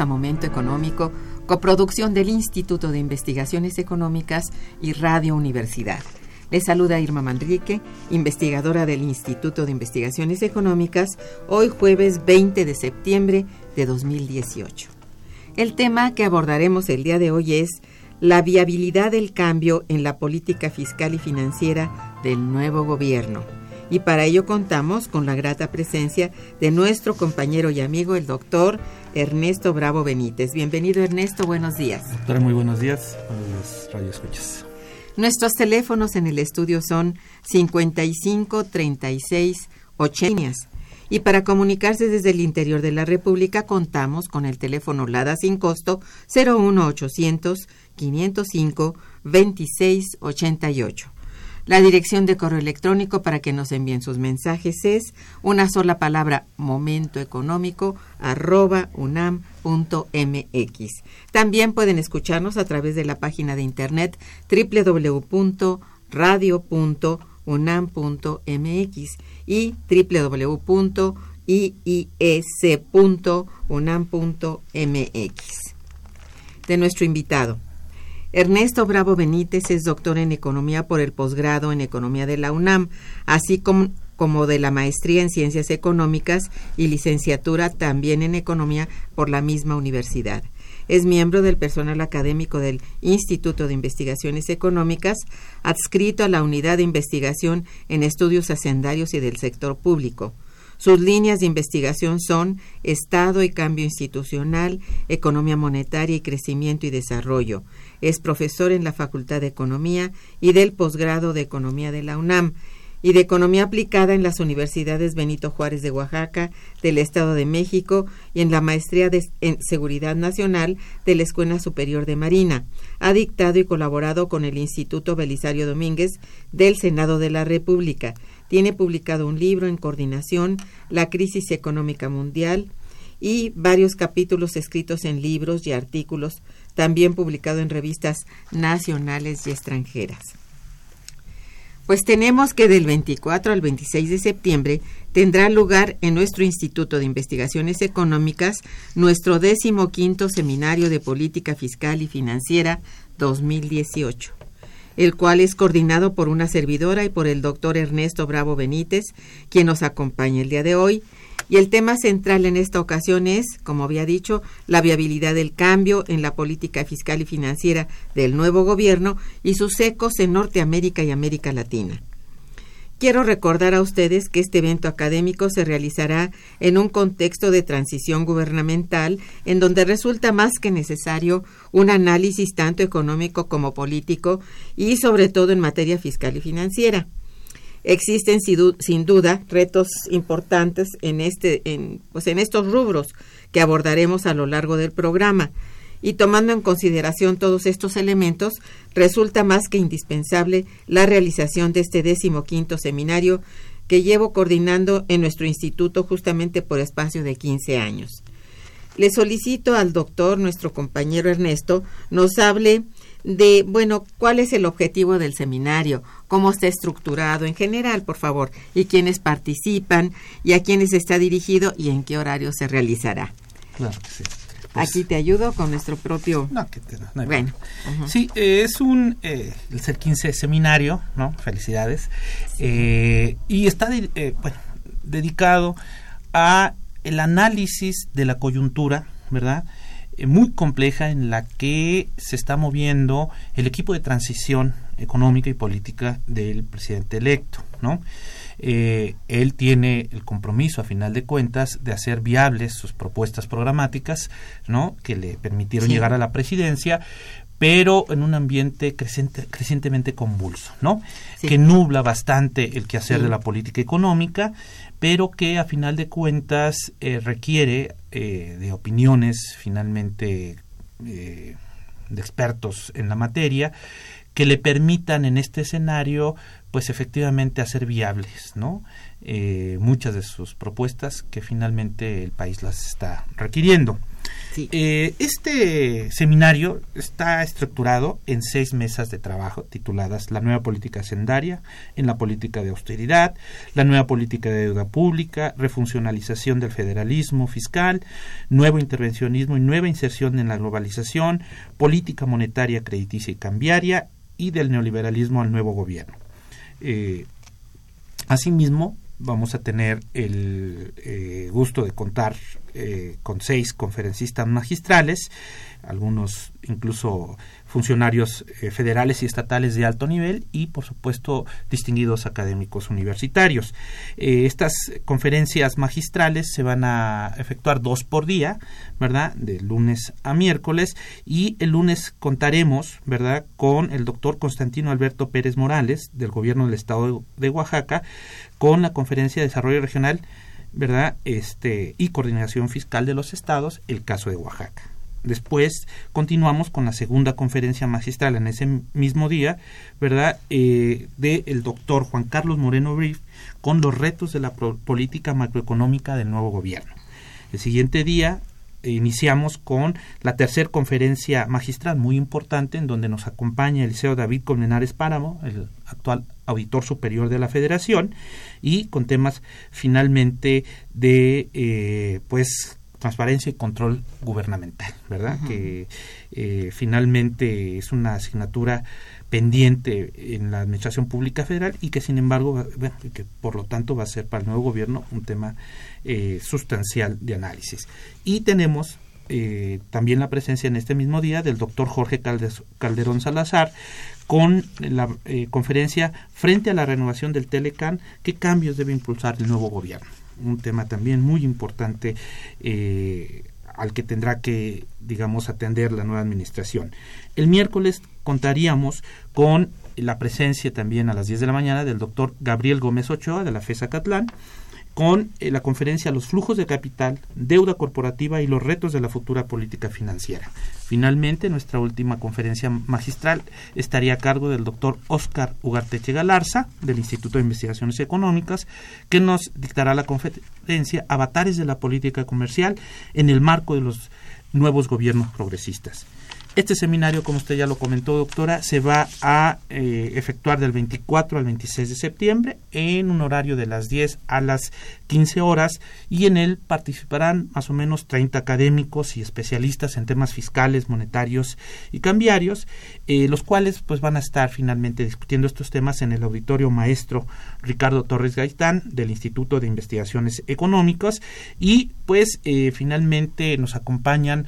A Momento Económico, coproducción del Instituto de Investigaciones Económicas y Radio Universidad. Les saluda Irma Manrique, investigadora del Instituto de Investigaciones Económicas, hoy jueves 20 de septiembre de 2018. El tema que abordaremos el día de hoy es la viabilidad del cambio en la política fiscal y financiera del nuevo gobierno y para ello contamos con la grata presencia de nuestro compañero y amigo, el doctor Ernesto Bravo Benítez. Bienvenido Ernesto, buenos días. Doctora, muy buenos días a los escuchas. Nuestros teléfonos en el estudio son 55 36 80 y para comunicarse desde el interior de la República contamos con el teléfono LADA sin costo 01800 505 2688. La dirección de correo electrónico para que nos envíen sus mensajes es una sola palabra momentoeconómico arroba unam.mx. También pueden escucharnos a través de la página de internet www.radio.unam.mx y www.iis.unam.mx. De nuestro invitado. Ernesto Bravo Benítez es doctor en Economía por el posgrado en Economía de la UNAM, así como, de la maestría en Ciencias Económicas y licenciatura también en Economía por la misma universidad. Es miembro del personal académico del Instituto de Investigaciones Económicas, adscrito a la Unidad de Investigación en Estudios Hacendarios y del Sector Público. Sus líneas de investigación son Estado y cambio institucional, economía monetaria y crecimiento y desarrollo. Es profesor en la Facultad de Economía y del posgrado de Economía de la UNAM y de Economía Aplicada en las Universidades Benito Juárez de Oaxaca, del Estado de México y en la Maestría de, en Seguridad Nacional de la Escuela Superior de Marina. Ha dictado y colaborado con el Instituto Belisario Domínguez del Senado de la República tiene publicado un libro en coordinación, La crisis económica mundial, y varios capítulos escritos en libros y artículos, también publicado en revistas nacionales y extranjeras. Pues tenemos que del 24 al 26 de septiembre tendrá lugar en nuestro Instituto de Investigaciones Económicas nuestro quinto Seminario de Política Fiscal y Financiera 2018 el cual es coordinado por una servidora y por el doctor Ernesto Bravo Benítez, quien nos acompaña el día de hoy. Y el tema central en esta ocasión es, como había dicho, la viabilidad del cambio en la política fiscal y financiera del nuevo gobierno y sus ecos en Norteamérica y América Latina. Quiero recordar a ustedes que este evento académico se realizará en un contexto de transición gubernamental en donde resulta más que necesario un análisis tanto económico como político y sobre todo en materia fiscal y financiera. Existen sin duda retos importantes en, este, en, pues en estos rubros que abordaremos a lo largo del programa y tomando en consideración todos estos elementos, resulta más que indispensable la realización de este decimoquinto seminario que llevo coordinando en nuestro instituto justamente por espacio de 15 años. Le solicito al doctor, nuestro compañero Ernesto, nos hable de, bueno, cuál es el objetivo del seminario, cómo está estructurado en general, por favor, y quiénes participan, y a quiénes está dirigido y en qué horario se realizará. Claro que sí. Pues Aquí te ayudo con nuestro propio... No, que te, no bueno. Sí, eh, es un, eh, el ser 15 seminario, ¿no? Felicidades. Eh, y está, bueno, dedicado a el análisis de la coyuntura, ¿verdad? Muy compleja en la que se está moviendo el equipo de transición económica y política del presidente electo, ¿no? Eh, él tiene el compromiso, a final de cuentas, de hacer viables sus propuestas programáticas, ¿no? Que le permitieron llegar a la presidencia, pero en un ambiente creciente, crecientemente convulso, ¿no? Que nubla bastante el quehacer de la política económica, pero que a final de cuentas eh, requiere eh, de opiniones finalmente de expertos en la materia que le permitan en este escenario pues efectivamente hacer viables no eh, muchas de sus propuestas que finalmente el país las está requiriendo eh, este seminario está estructurado en seis mesas de trabajo tituladas La nueva política sendaria, en la política de austeridad, la nueva política de deuda pública, refuncionalización del federalismo fiscal, nuevo intervencionismo y nueva inserción en la globalización, política monetaria, crediticia y cambiaria y del neoliberalismo al nuevo gobierno. Eh, asimismo, vamos a tener el eh, gusto de contar eh, con seis conferencistas magistrales, algunos incluso funcionarios eh, federales y estatales de alto nivel y, por supuesto, distinguidos académicos universitarios. Eh, estas conferencias magistrales se van a efectuar dos por día, ¿verdad? De lunes a miércoles y el lunes contaremos, ¿verdad? Con el doctor Constantino Alberto Pérez Morales del Gobierno del Estado de Oaxaca con la Conferencia de Desarrollo Regional ¿verdad? Este, y coordinación fiscal de los estados, el caso de Oaxaca. Después continuamos con la segunda conferencia magistral en ese mismo día, ¿verdad? Eh, del doctor Juan Carlos Moreno Brief con los retos de la política macroeconómica del nuevo gobierno. El siguiente día eh, iniciamos con la tercera conferencia magistral muy importante en donde nos acompaña el liceo David Colmenares Páramo, el actual auditor superior de la federación, y con temas finalmente de eh, pues transparencia y control gubernamental, ¿verdad? Que eh, finalmente es una asignatura pendiente en la administración pública federal y que sin embargo, bueno, que por lo tanto va a ser para el nuevo gobierno un tema eh, sustancial de análisis. Y tenemos eh, también la presencia en este mismo día del doctor Jorge Calderón Salazar con la conferencia frente a la renovación del Telecan, qué cambios debe impulsar el nuevo gobierno un tema también muy importante eh, al que tendrá que, digamos, atender la nueva administración. El miércoles contaríamos con la presencia también a las 10 de la mañana del doctor Gabriel Gómez Ochoa de la FESA Catlán, con eh, la conferencia Los flujos de capital, deuda corporativa y los retos de la futura política financiera. Finalmente, nuestra última conferencia magistral estaría a cargo del doctor Oscar Ugarteche Galarza, del Instituto de Investigaciones Económicas, que nos dictará la conferencia Avatares de la Política Comercial en el marco de los nuevos gobiernos progresistas. Este seminario, como usted ya lo comentó, doctora, se va a eh, efectuar del 24 al 26 de septiembre en un horario de las 10 a las 15 horas y en él participarán más o menos 30 académicos y especialistas en temas fiscales, monetarios y cambiarios, eh, los cuales pues van a estar finalmente discutiendo estos temas en el auditorio maestro Ricardo Torres Gaitán del Instituto de Investigaciones Económicas y pues eh, finalmente nos acompañan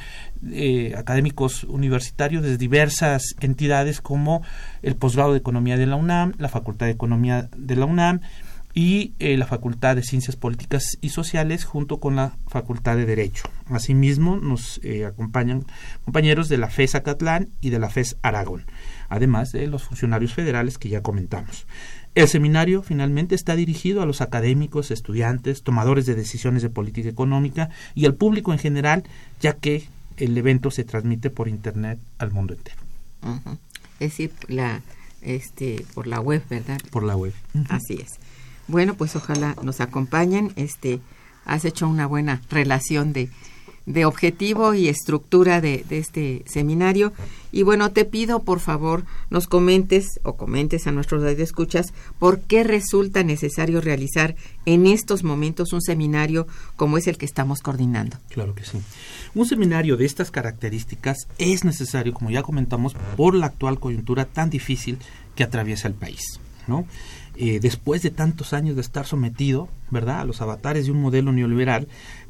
eh, académicos universitarios de diversas entidades como el posgrado de Economía de la UNAM, la Facultad de Economía de la UNAM y eh, la Facultad de Ciencias Políticas y Sociales junto con la Facultad de Derecho. Asimismo nos eh, acompañan compañeros de la FES Acatlán y de la FES Aragón, además de los funcionarios federales que ya comentamos. El seminario finalmente está dirigido a los académicos, estudiantes, tomadores de decisiones de política económica y al público en general, ya que el evento se transmite por internet al mundo entero. Es decir, la, este, por la web, ¿verdad? Por la web. Así es. Bueno, pues ojalá nos acompañen. Este, has hecho una buena relación de, de objetivo y estructura de, este seminario. Y bueno, te pido por favor nos comentes o comentes a nuestros escuchas por qué resulta necesario realizar en estos momentos un seminario como es el que estamos coordinando. Claro que sí. Un seminario de estas características es necesario, como ya comentamos, por la actual coyuntura tan difícil que atraviesa el país. ¿no? Eh, después de tantos años de estar sometido, ¿verdad?, a los avatares de un modelo neoliberal,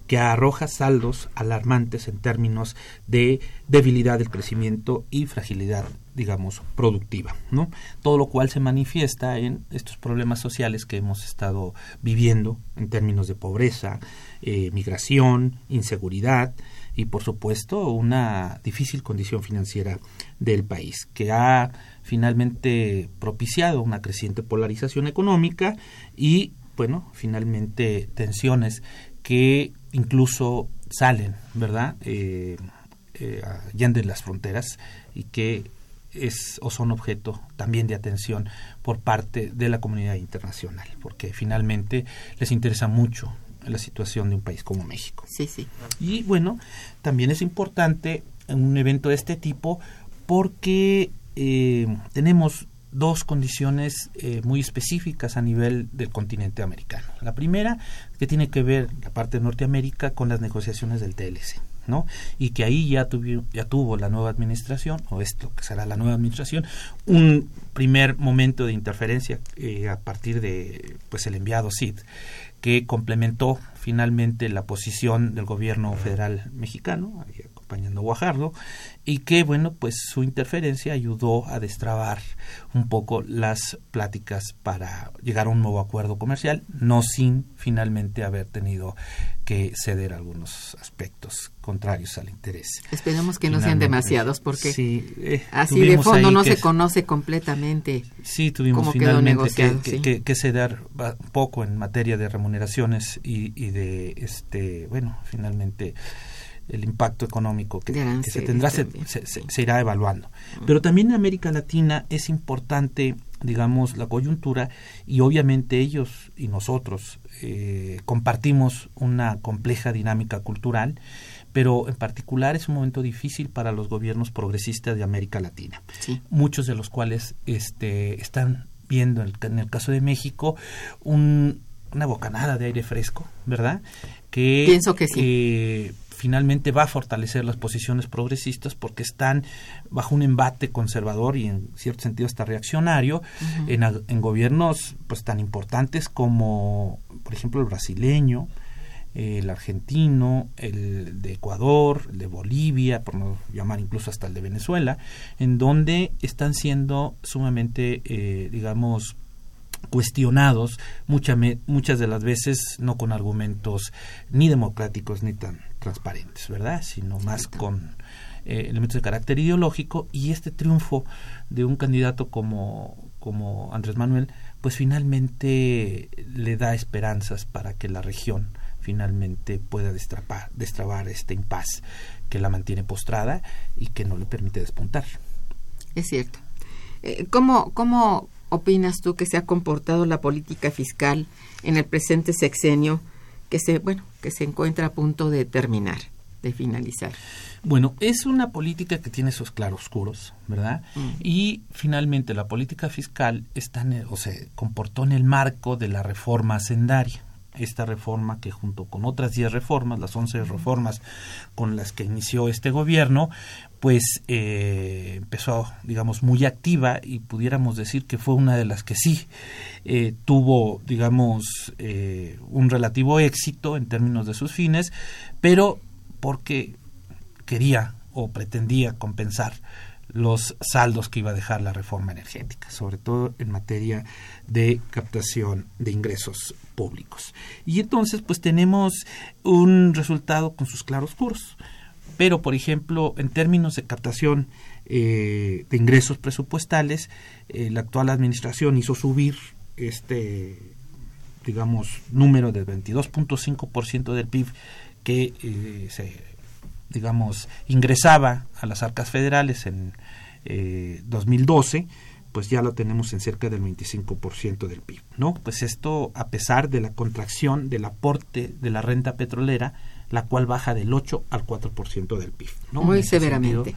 que arroja saldos alarmantes en términos de debilidad del crecimiento y fragilidad, digamos, productiva, ¿no? Todo lo cual se manifiesta en estos problemas sociales que hemos estado viviendo en términos de pobreza, eh, migración, inseguridad y, por supuesto, una difícil condición financiera del país, que ha finalmente propiciado una creciente polarización económica y, bueno, finalmente tensiones que incluso salen, ¿verdad? Eh, eh, las fronteras y que es o son objeto también de atención por parte de la comunidad internacional, porque finalmente les interesa mucho la situación de un país como México. Sí, sí. Y bueno, también es importante un evento de este tipo porque eh, tenemos dos condiciones eh, muy específicas a nivel del continente americano. La primera, que tiene que ver la parte de Norteamérica con las negociaciones del TLC. ¿no? y que ahí ya, ya tuvo la nueva administración, o esto que será la nueva administración, un primer momento de interferencia eh, a partir de pues el enviado CID, que complementó finalmente la posición del gobierno federal mexicano, acompañando a Guajardo, y que, bueno, pues su interferencia ayudó a destrabar un poco las pláticas para llegar a un nuevo acuerdo comercial, no sin finalmente haber tenido que ceder algunos aspectos contrarios al interés. Esperemos que no sean demasiados, porque eh, así de fondo no se conoce completamente. Sí, tuvimos finalmente que, que, ceder un poco en materia de remuneraciones y, y de, este, bueno, finalmente el impacto económico que, se tendrá se, se, irá evaluando. Pero también en América Latina es importante, digamos, la coyuntura y obviamente ellos y nosotros eh, compartimos una compleja dinámica cultural, pero en particular es un momento difícil para los gobiernos progresistas de América Latina, muchos de los cuales este, están viendo, en el, caso de México, un, una bocanada de aire fresco, ¿verdad? Que, Pienso que sí. Eh, finalmente va a fortalecer las posiciones progresistas porque están bajo un embate conservador y en cierto sentido hasta reaccionario en, en, gobiernos pues tan importantes como por ejemplo el brasileño el argentino, el de Ecuador, el de Bolivia, por no llamar incluso hasta el de Venezuela, en donde están siendo sumamente, eh, digamos, cuestionados muchas de las veces no con argumentos ni democráticos ni tan transparentes, ¿verdad? Sino más con eh, elementos de carácter ideológico y este triunfo de un candidato como, como Andrés Manuel, pues finalmente le da esperanzas para que la región finalmente pueda destrapar, destrabar este impas que la mantiene postrada y que no le permite despuntar. Es cierto. Eh, ¿Cómo, cómo opinas tú que se ha comportado la política fiscal en el presente sexenio que se, bueno, que se encuentra a punto de terminar, de finalizar? Bueno, es una política que tiene sus claroscuros, ¿verdad? Mm. Y finalmente la política fiscal está o se comportó en el marco de la reforma hacendaria esta reforma que junto con otras 10 reformas, las 11 reformas con las que inició este gobierno, pues eh, empezó, digamos, muy activa y pudiéramos decir que fue una de las que sí eh, tuvo, digamos, eh, un relativo éxito en términos de sus fines, pero porque quería o pretendía compensar los saldos que iba a dejar la reforma energética, sobre todo en materia de captación de ingresos públicos. Y entonces, pues tenemos un resultado con sus claroscuros pero por ejemplo en términos de captación eh, de ingresos presupuestales eh, la actual administración hizo subir este digamos número del 22.5% del PIB que eh, se digamos, ingresaba a las arcas federales en 2012, pues ya lo tenemos en cerca del 25% del PIB, ¿no? Pues esto a pesar de la contracción del aporte de la renta petrolera, la cual baja del 8 al 4% del PIB. ¿no? Muy severamente.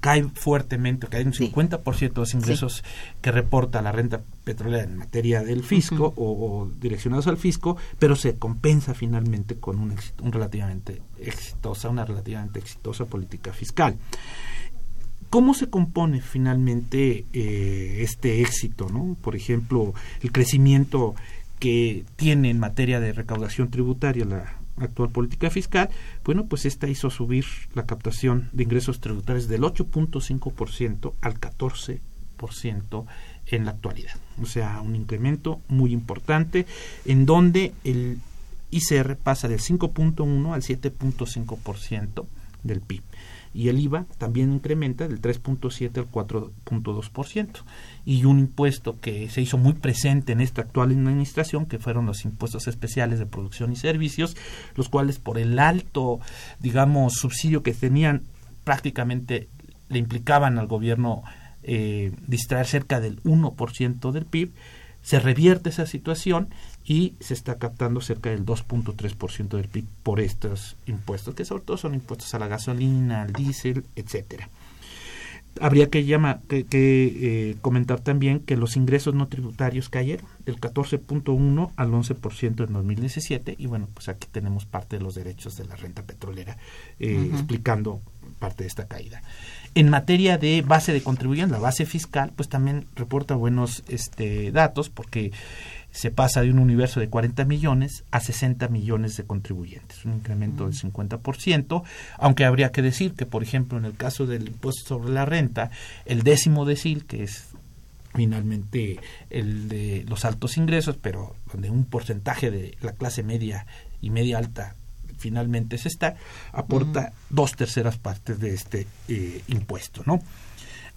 Cae fuertemente, cae un 50% de los ingresos que reporta la renta petrolera en materia del fisco o, direccionados al fisco, pero se compensa finalmente con un, un relativamente exitosa, una relativamente exitosa política fiscal. ¿Cómo se compone finalmente eh, este éxito? ¿no? Por ejemplo, el crecimiento que tiene en materia de recaudación tributaria la actual política fiscal, bueno, pues esta hizo subir la captación de ingresos tributarios del 8.5% al 14% en la actualidad. O sea, un incremento muy importante en donde el ICR pasa del 5.1 al 7.5% del PIB y el IVA también incrementa del 3.7 al 4.2%. Y un impuesto que se hizo muy presente en esta actual administración, que fueron los impuestos especiales de producción y servicios, los cuales por el alto, digamos, subsidio que tenían, prácticamente le implicaban al gobierno eh, distraer cerca del 1% del PIB, se revierte esa situación y se está captando cerca del 2.3% del PIB por estos impuestos, que sobre todo son impuestos a la gasolina, al diésel, etcétera. Habría que, llama, que, eh, comentar también que los ingresos no tributarios cayeron del 14.1 al 11% en 2017 y bueno, pues aquí tenemos parte de los derechos de la renta petrolera eh, explicando parte de esta caída. En materia de base de contribuyentes, la base fiscal, pues también reporta buenos este, datos porque se pasa de un universo de 40 millones a 60 millones de contribuyentes, un incremento del 50%, aunque habría que decir que, por ejemplo, en el caso del impuesto sobre la renta, el décimo decil, que es finalmente el de los altos ingresos, pero donde un porcentaje de la clase media y media alta finalmente se está, aporta dos terceras partes de este eh, impuesto, ¿no?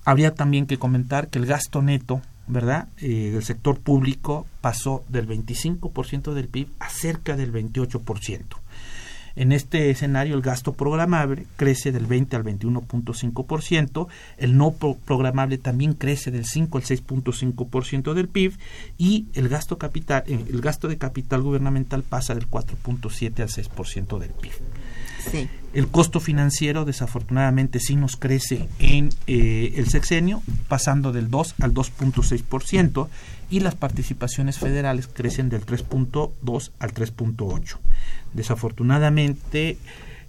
Habría también que comentar que el gasto neto ¿verdad? Eh, del sector público pasó del 25% del PIB a cerca del 28%. En este escenario el gasto programable crece del 20 al 21.5%, el no programable también crece del 5 al 6.5% del PIB y el gasto capital el gasto de capital gubernamental pasa del 4.7 al 6% del PIB. El costo financiero desafortunadamente sí nos crece en eh, el sexenio, pasando del 2 al 2.6%, y las participaciones federales crecen del 3.2 al 3.8. Desafortunadamente,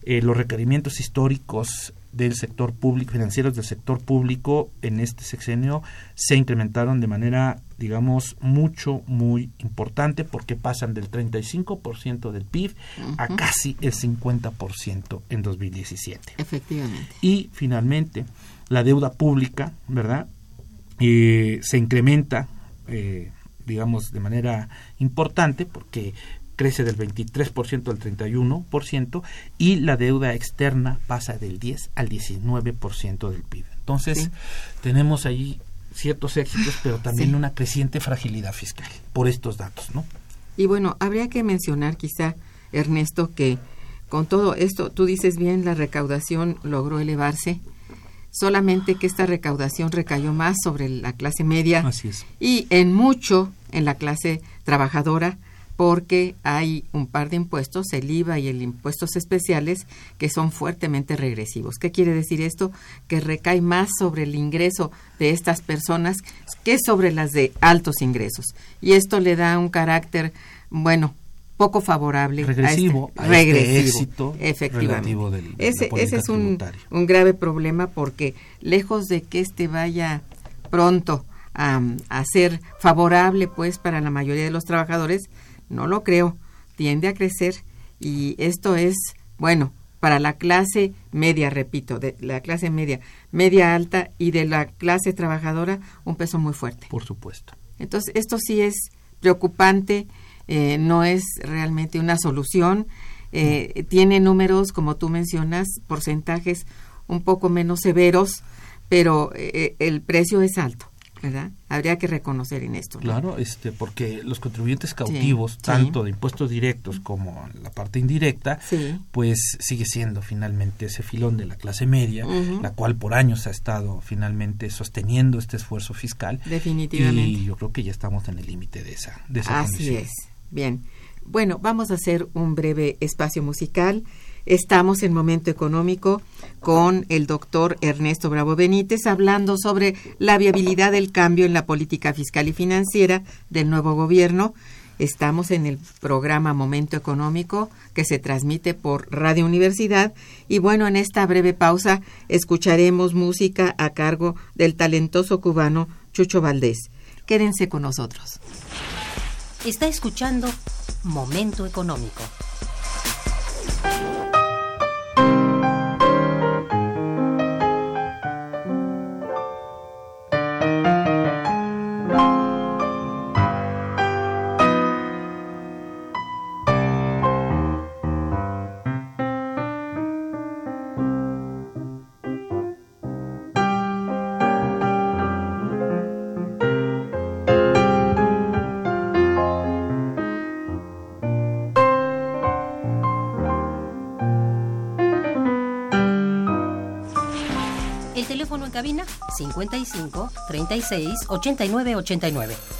eh, los requerimientos históricos del sector público, financieros del sector público en este sexenio se incrementaron de manera, digamos, mucho, muy importante porque pasan del 35% del PIB a casi el 50% en 2017. Efectivamente. Y finalmente, la deuda pública, ¿verdad? Eh, se incrementa, eh, digamos, de manera importante porque crece del 23% al 31% y la deuda externa pasa del 10 al 19% del PIB. Entonces, tenemos ahí ciertos éxitos, pero también una creciente fragilidad fiscal por estos datos, ¿no? Y bueno, habría que mencionar quizá, Ernesto, que con todo esto, tú dices bien, la recaudación logró elevarse, solamente que esta recaudación recayó más sobre la clase media y en mucho en la clase trabajadora, porque hay un par de impuestos, el IVA y el impuestos especiales, que son fuertemente regresivos. ¿Qué quiere decir esto? Que recae más sobre el ingreso de estas personas que sobre las de altos ingresos. Y esto le da un carácter, bueno, poco favorable regresivo a este, regresivo, efectivamente ese, ese es un, un, grave problema porque lejos de que este vaya pronto a, a ser favorable pues para la mayoría de los trabajadores no lo creo, tiende a crecer y esto es, bueno, para la clase media, repito, de la clase media, media alta y de la clase trabajadora, un peso muy fuerte. Por supuesto. Entonces, esto sí es preocupante, eh, no es realmente una solución. Eh, tiene números, como tú mencionas, porcentajes un poco menos severos, pero eh, el precio es alto. ¿Verdad? Habría que reconocer en esto. Claro, este, porque los contribuyentes cautivos, tanto de impuestos directos como la parte indirecta, pues sigue siendo finalmente ese filón de la clase media, la cual por años ha estado finalmente sosteniendo este esfuerzo fiscal. Definitivamente. Y yo creo que ya estamos en el límite de esa, de esa Así es. Bien. Bueno, vamos a hacer un breve espacio musical. Estamos en Momento Económico con el doctor Ernesto Bravo Benítez hablando sobre la viabilidad del cambio en la política fiscal y financiera del nuevo gobierno. Estamos en el programa Momento Económico que se transmite por Radio Universidad y bueno, en esta breve pausa escucharemos música a cargo del talentoso cubano Chucho Valdés. Quédense con nosotros. Está escuchando Momento Económico. 55 36 89 89.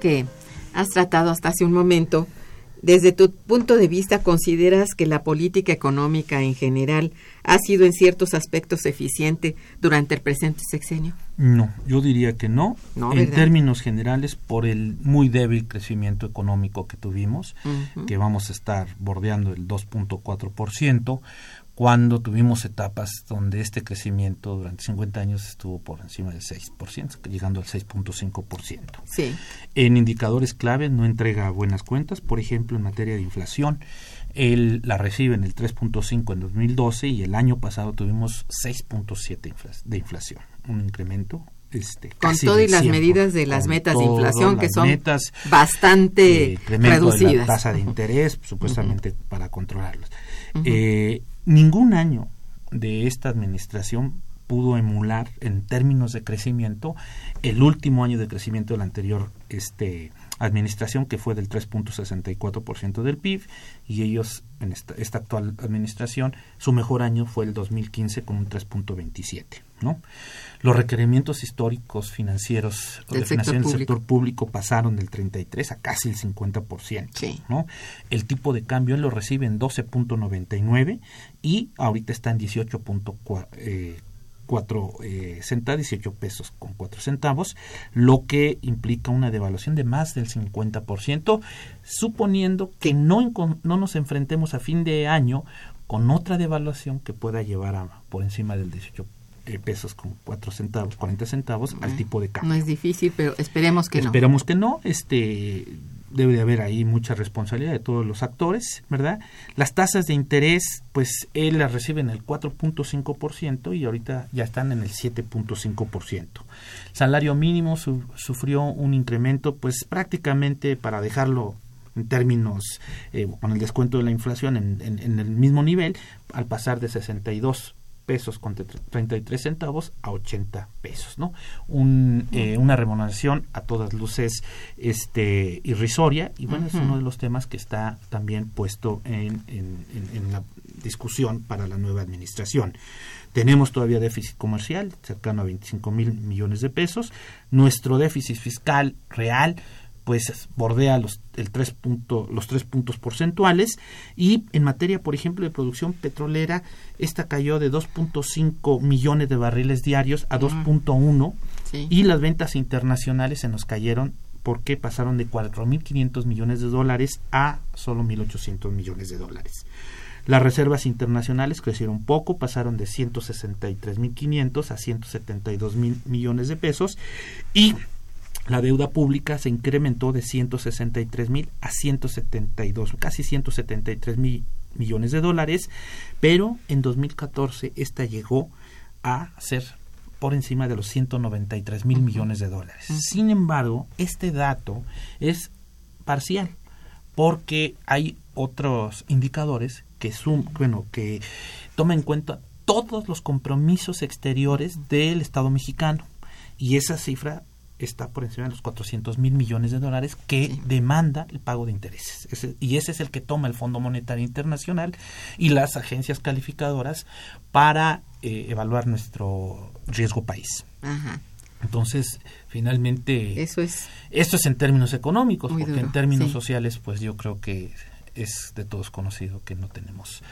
Que has tratado hasta hace un momento, desde tu punto de vista, ¿consideras que la política económica en general ha sido en ciertos aspectos eficiente durante el presente sexenio? No, yo diría que no. en términos generales, por el muy débil crecimiento económico que tuvimos, que vamos a estar bordeando el 2.4%, cuando tuvimos etapas donde este crecimiento durante 50 años estuvo por encima del 6%, llegando al 6.5%. Sí. En indicadores clave no entrega buenas cuentas, por ejemplo, en materia de inflación, él la recibe en el 3.5 en 2012 y el año pasado tuvimos 6.7 de inflación, un incremento este, con todo y las medidas de las metas de inflación que son bastante eh, reducidas. la tasa de interés, supuestamente para controlarlos. eh, Ningún año de esta administración pudo emular en términos de crecimiento el último año de crecimiento de la anterior este, administración que fue del 3.64% del PIB y ellos en esta, esta, actual administración su mejor año fue el 2015 con un 3.27 no los requerimientos históricos financieros del, sector, del sector público pasaron del 33 a casi el 50%. Sí. ¿no? El tipo de cambio él lo recibe en 12.99 y ahorita está en 18.4 eh, eh, centavos, 18 pesos con 4 centavos, lo que implica una devaluación de más del 50%, suponiendo que no, no nos enfrentemos a fin de año con otra devaluación que pueda llevar a por encima del 18 eh, pesos con 4 centavos, 40 centavos al tipo de cambio. No es difícil, pero esperemos que no. Esperemos que no. Este, debe de haber ahí mucha responsabilidad de todos los actores, ¿verdad? Las tasas de interés, pues él las recibe en el 4.5% y ahorita ya están en el 7.5%. Salario mínimo sufrió un incremento, pues prácticamente para dejarlo en términos eh, con el descuento de la inflación en, en, el mismo nivel, al pasar de 62 pesos con 33 centavos a 80 pesos, ¿no? Un, eh, una remuneración a todas luces este, irrisoria y bueno, es uno de los temas que está también puesto en, en, en, la discusión para la nueva administración. Tenemos todavía déficit comercial cercano a 25 mil millones de pesos. Nuestro déficit fiscal real pues bordea los, el tres punto, los tres puntos porcentuales. Y en materia, por ejemplo, de producción petrolera, esta cayó de 2.5 millones de barriles diarios a 2.1 y las ventas internacionales se nos cayeron porque pasaron de 4.500 millones de dólares a solo 1.800 millones de dólares. Las reservas internacionales crecieron poco, pasaron de 163.500 a 172.000 millones de pesos. Y la deuda pública se incrementó de 163 mil a 172, casi 173 mil millones de dólares, pero en 2014 esta llegó a ser por encima de los 193 mil millones de dólares. Sin embargo, este dato es parcial porque hay otros indicadores que bueno, que toman en cuenta todos los compromisos exteriores del Estado mexicano y esa cifra está por encima de los 400 mil millones de dólares que demanda el pago de intereses. y ese es el que toma el Fondo Monetario Internacional y las agencias calificadoras para eh, evaluar nuestro riesgo país. Entonces, finalmente, eso es esto es en términos económicos, porque en términos sociales, pues yo creo que es de todos conocido que no tenemos,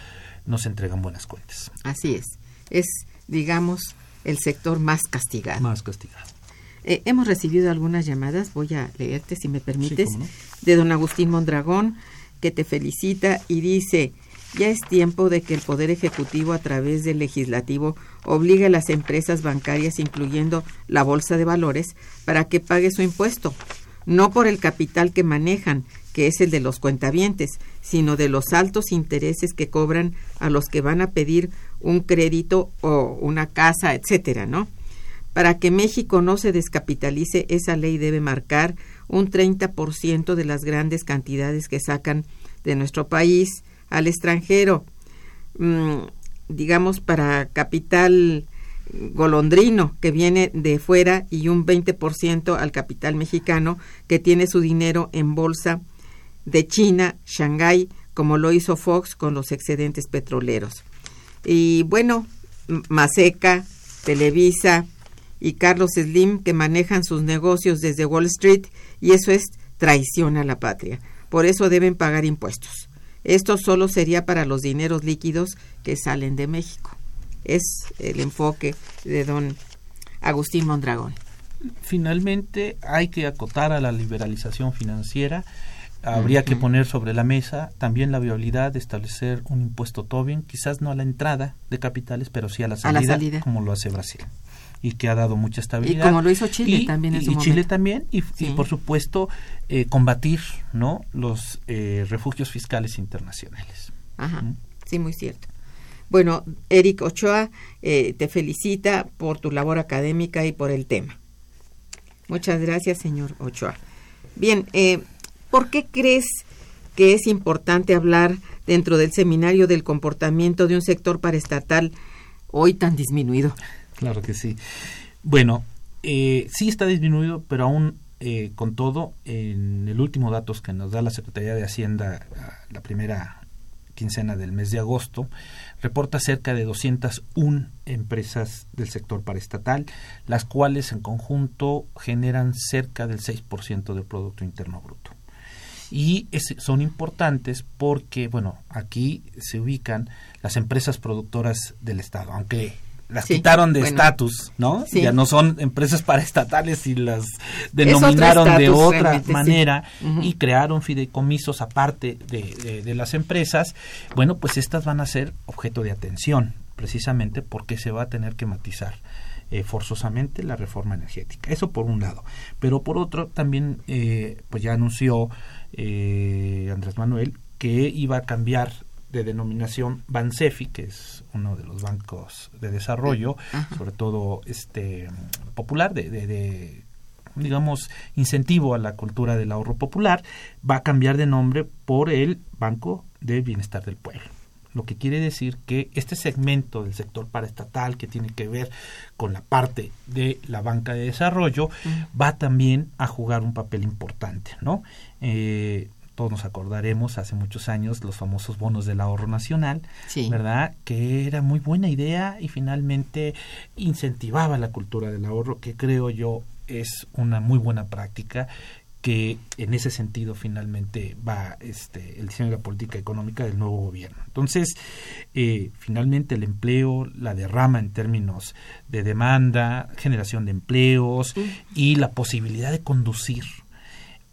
no se entregan buenas cuentas. Así es, es, digamos, el sector más castigado. Más castigado. Eh, hemos recibido algunas llamadas, voy a leerte si me permites, de don Agustín Mondragón, que te felicita y dice, ya es tiempo de que el Poder Ejecutivo a través del Legislativo obligue a las empresas bancarias, incluyendo la Bolsa de Valores, para que pague su impuesto, no por el capital que manejan, que es el de los cuentavientes, sino de los altos intereses que cobran a los que van a pedir un crédito o una casa, etcétera, ¿no? Para que México no se descapitalice, esa ley debe marcar un 30% de las grandes cantidades que sacan de nuestro país al extranjero, mm, digamos para capital golondrino que viene de fuera y un 20% al capital mexicano que tiene su dinero en bolsa de China, Shanghái, como lo hizo Fox con los excedentes petroleros. Y bueno, Maseca, Televisa, y Carlos Slim que manejan sus negocios desde Wall Street y eso es traición a la patria. Por eso deben pagar impuestos. Esto solo sería para los dineros líquidos que salen de México. Es el enfoque de don Agustín Mondragón. Finalmente hay que acotar a la liberalización financiera. Habría que poner sobre la mesa también la viabilidad de establecer un impuesto Tobin, quizás no a la entrada de capitales, pero sí a la salida. como lo hace Brasil y que ha dado mucha estabilidad. Y como lo hizo Chile también en y, Chile también y, por supuesto eh, combatir no los eh, refugios fiscales internacionales. Ajá, sí, muy cierto. Bueno, Eric Ochoa eh, te felicita por tu labor académica y por el tema. Muchas gracias, señor Ochoa. Bien, ¿por qué crees que es importante hablar dentro del seminario del comportamiento de un sector paraestatal hoy tan disminuido? Claro que sí. Bueno, eh, sí está disminuido, pero aún eh, con todo, en el último datos que nos da la Secretaría de Hacienda, la primera quincena del mes de agosto, reporta cerca de 201 empresas del sector paraestatal, las cuales en conjunto generan cerca del 6% del Producto Interno Bruto. Y son importantes porque, bueno, aquí se ubican las empresas productoras del Estado, aunque las quitaron de estatus, ¿no? Ya no son empresas paraestatales y las denominaron de otra manera y crearon fideicomisos aparte de, de, las empresas. Bueno, pues estas van a ser objeto de atención, precisamente porque se va a tener que matizar. Eh, forzosamente la reforma energética. Eso por un lado. Pero por otro, también eh, pues ya anunció eh, Andrés Manuel, que iba a cambiar de denominación Bansefi, que es uno de los bancos de desarrollo, sobre todo este popular, de, de, digamos, incentivo a la cultura del ahorro popular, va a cambiar de nombre por el Banco de Bienestar del Pueblo. Lo que quiere decir que este segmento del sector paraestatal que tiene que ver con la parte de la banca de desarrollo va también a jugar un papel importante, ¿no? Eh, todos nos acordaremos hace muchos años los famosos bonos del ahorro nacional, ¿verdad? Que era muy buena idea y finalmente incentivaba la cultura del ahorro, que creo yo es una muy buena práctica que en ese sentido finalmente va este, el diseño de la política económica del nuevo gobierno. Entonces, eh, finalmente el empleo, la derrama en términos de demanda, generación de empleos y la posibilidad de conducir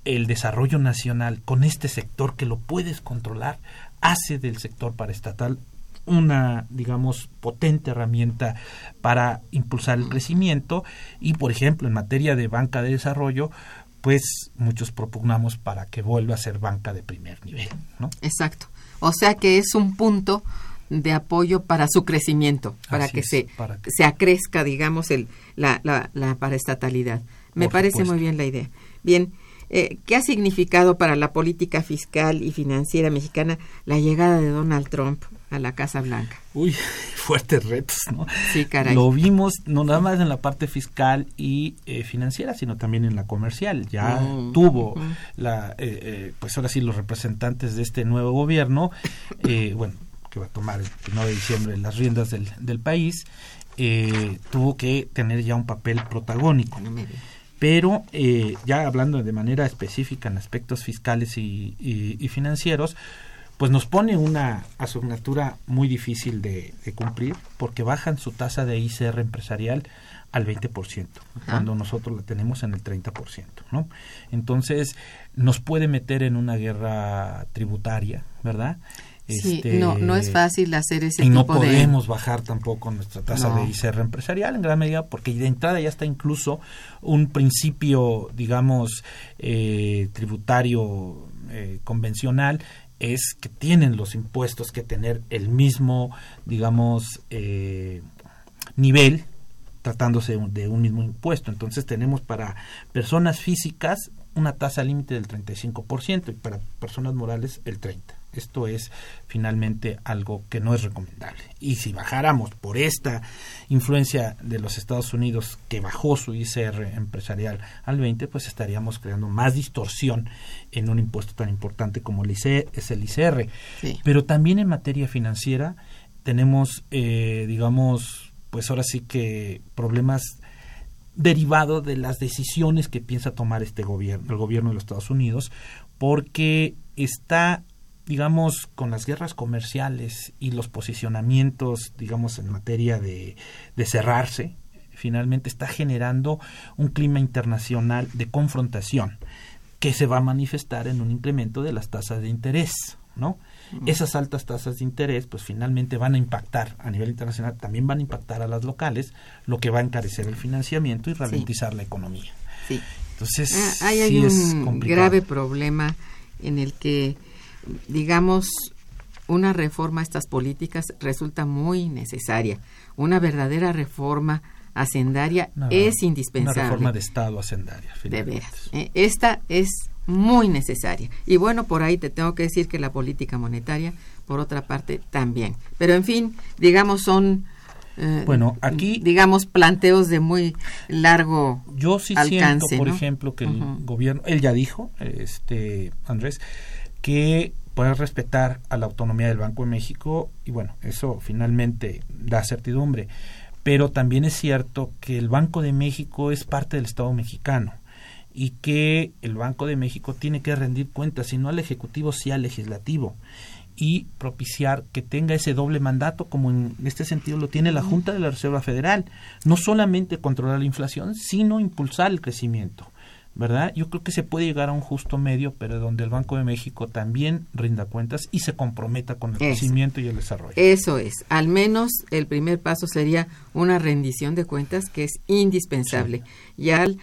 el desarrollo nacional con este sector que lo puedes controlar, hace del sector paraestatal una, digamos, potente herramienta para impulsar el crecimiento y, por ejemplo, en materia de banca de desarrollo, pues muchos propugnamos para que vuelva a ser banca de primer nivel, ¿no? Exacto. O sea que es un punto de apoyo para su crecimiento, para que, se, se acrezca, digamos, el, la, la, la paraestatalidad. Me parece muy bien la idea. Bien, eh, ¿Qué ha significado para la política fiscal y financiera mexicana la llegada de Donald Trump a la Casa Blanca? Uy, fuertes retos, ¿no? Sí, caray. Lo vimos no nada más en la parte fiscal y eh, financiera, sino también en la comercial. Ya mm, tuvo la, eh, pues ahora sí, los representantes de este nuevo gobierno, bueno, que va a tomar el 1 de diciembre las riendas del, del país, tuvo que tener ya un papel protagónico. Pero eh, ya hablando de manera específica en aspectos fiscales y, financieros, pues nos pone una asignatura muy difícil de, cumplir porque bajan su tasa de ICR empresarial al 20%, cuando nosotros la tenemos en el 30%, ¿no? Entonces, nos puede meter en una guerra tributaria, ¿verdad? Sí, este, no, no es fácil hacer ese y no podemos bajar tampoco nuestra tasa de ICR empresarial en gran medida porque de entrada ya está incluso un principio, digamos, eh, tributario eh, convencional es que tienen los impuestos que tener el mismo, digamos, eh, nivel tratándose de un mismo impuesto. Entonces tenemos para personas físicas una tasa límite del 35% y para personas morales el 30%. Esto es finalmente algo que no es recomendable. Y si bajáramos por esta influencia de los Estados Unidos que bajó su ICR empresarial al 20, pues estaríamos creando más distorsión en un impuesto tan importante como el ICR, es el ICR. Pero también en materia financiera tenemos, eh, digamos, pues ahora sí que problemas derivados de las decisiones que piensa tomar este gobierno, el gobierno de los Estados Unidos, porque está digamos, con las guerras comerciales y los posicionamientos, digamos, en materia de, de cerrarse, finalmente está generando un clima internacional de confrontación que se va a manifestar en un incremento de las tasas de interés, ¿no? Esas altas tasas de interés, pues finalmente van a impactar a nivel internacional, también van a impactar a las locales, lo que va a encarecer el financiamiento y ralentizar la economía. Sí. Entonces, ah, hay un grave problema en el que digamos, una reforma a estas políticas resulta muy necesaria. Una verdadera reforma hacendaria es indispensable. Una reforma de Estado hacendaria. De veras. Eh, esta es muy necesaria. Y bueno, por ahí te tengo que decir que la política monetaria, por otra parte, también. Pero en fin, digamos, son... Eh, bueno, aquí... Digamos, planteos de muy largo Yo sí siento, por ejemplo, que el gobierno... Él ya dijo, este Andrés, que pueda respetar a la autonomía del Banco de México y bueno, eso finalmente da certidumbre. Pero también es cierto que el Banco de México es parte del Estado mexicano y que el Banco de México tiene que rendir cuentas, si no al Ejecutivo, sí al Legislativo y propiciar que tenga ese doble mandato, como en este sentido lo tiene la Junta de la Reserva Federal, no solamente controlar la inflación, sino impulsar el crecimiento. ¿Verdad? Yo creo que se puede llegar a un justo medio, pero donde el Banco de México también rinda cuentas y se comprometa con el crecimiento y el desarrollo. Eso es, al menos el primer paso sería una rendición de cuentas que es indispensable. Y al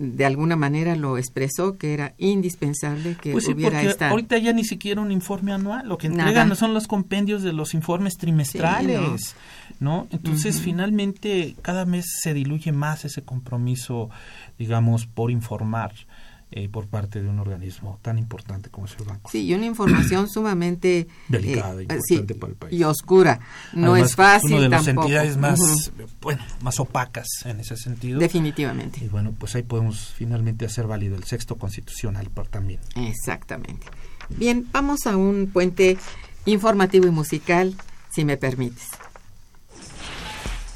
de alguna manera lo expresó que era indispensable que Pues sí, hubiera esta ahorita ya ni siquiera un informe anual, lo que entregan son los compendios de los informes trimestrales, ¿no? Entonces, finalmente, cada mes se diluye más ese compromiso, digamos, por informar eh, por parte de un organismo tan importante como es el Banco. Sí, y una información sumamente Delicada, eh, importante sí, para el país. y oscura. No Además, es fácil Una de las tampoco. entidades más, bueno, más opacas en ese sentido. Definitivamente. Y bueno, pues ahí podemos finalmente hacer válido el sexto constitucional por también. Exactamente. Bien, vamos a un puente informativo y musical, si me permites.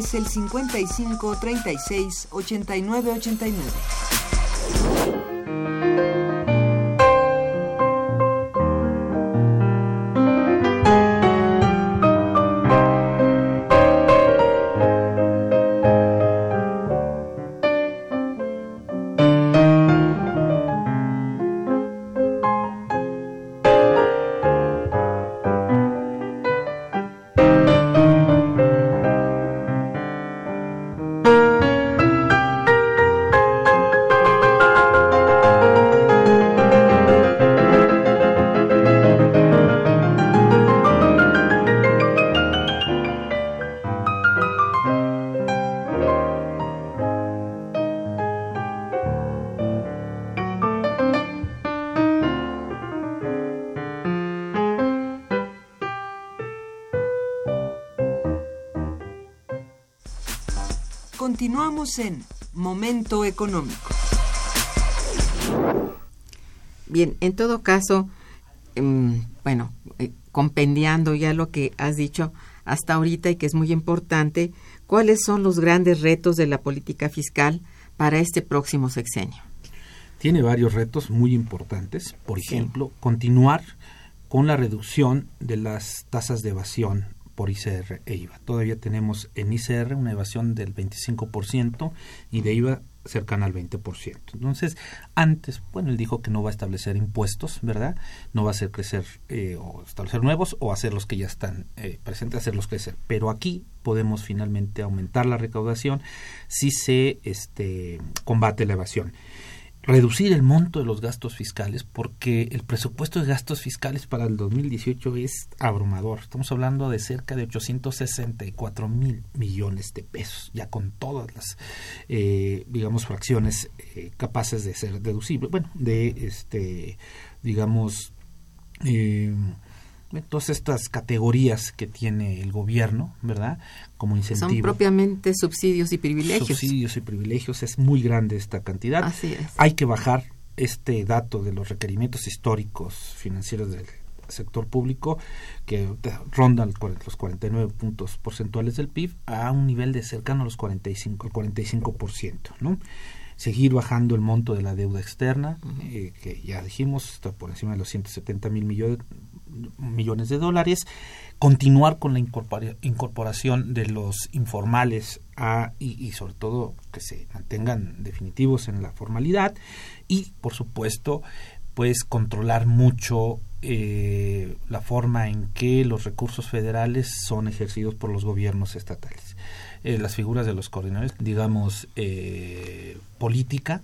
Es el 55 36 89 89. Continuamos en Momento Económico. Bien, en todo caso, em, bueno, eh, compendiando ya lo que has dicho hasta ahorita y que es muy importante, ¿cuáles son los grandes retos de la política fiscal para este próximo sexenio? Tiene varios retos muy importantes. Por Sí. ejemplo, continuar con la reducción de las tasas de evasión por ICR e IVA. Todavía tenemos en ICR una evasión del 25% y de IVA cercana al 20%. Entonces, antes, bueno, él dijo que no va a establecer impuestos, ¿verdad? No va a hacer crecer eh, o establecer nuevos o hacer los que ya están eh, presentes, hacerlos crecer. Pero aquí podemos finalmente aumentar la recaudación si se este, combate la evasión reducir el monto de los gastos fiscales porque el presupuesto de gastos fiscales para el 2018 es abrumador. Estamos hablando de cerca de 864 mil millones de pesos, ya con todas las, eh, digamos, fracciones eh, capaces de ser deducibles. Bueno, de, este, digamos, eh, todas estas categorías que tiene el gobierno, ¿verdad? Como incentivo. Son propiamente subsidios y privilegios. Subsidios y privilegios, es muy grande esta cantidad. Así es. Hay que bajar este dato de los requerimientos históricos financieros del sector público que rondan los 49 puntos porcentuales del PIB a un nivel de cercano a los 45 al 45%, ¿no? Seguir bajando el monto de la deuda externa, eh, que ya dijimos está por encima de los 170 mil millones, millones de dólares, continuar con la incorpora- incorporación de los informales a, y, y sobre todo que se mantengan definitivos en la formalidad y por supuesto pues controlar mucho eh, la forma en que los recursos federales son ejercidos por los gobiernos estatales. Eh, las figuras de los coordinadores, digamos, eh, política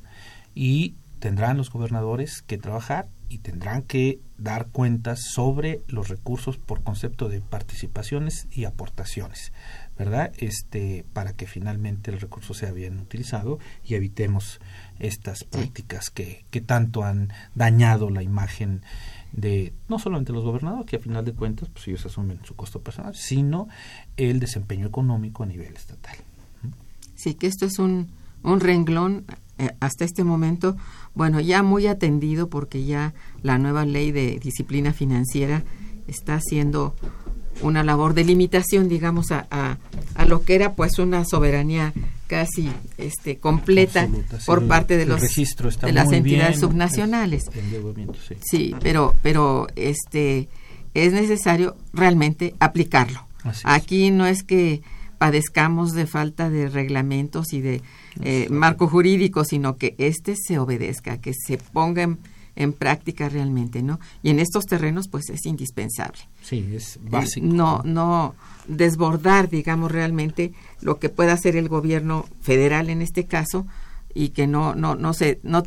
y tendrán los gobernadores que trabajar y tendrán que dar cuentas sobre los recursos por concepto de participaciones y aportaciones, ¿verdad? Este para que finalmente el recurso sea bien utilizado y evitemos estas prácticas que, que tanto han dañado la imagen de no solamente los gobernadores, que a final de cuentas pues ellos asumen su costo personal, sino el desempeño económico a nivel estatal. Sí, que esto es un, un renglón eh, hasta este momento, bueno, ya muy atendido porque ya la nueva ley de disciplina financiera está siendo una labor de limitación, digamos, a, a, a lo que era pues una soberanía casi este completa Absoluta, sí. por parte de los de las entidades bien, subnacionales. sí. Sí, pero pero este es necesario realmente aplicarlo. Aquí no es que padezcamos de falta de reglamentos y de eh, marco jurídico, sino que este se obedezca, que se ponga en, en práctica realmente, ¿no? Y en estos terrenos, pues es indispensable. Sí, es Eh, básico. No, no desbordar, digamos, realmente lo que pueda hacer el gobierno federal en este caso y que no, no, no se, no,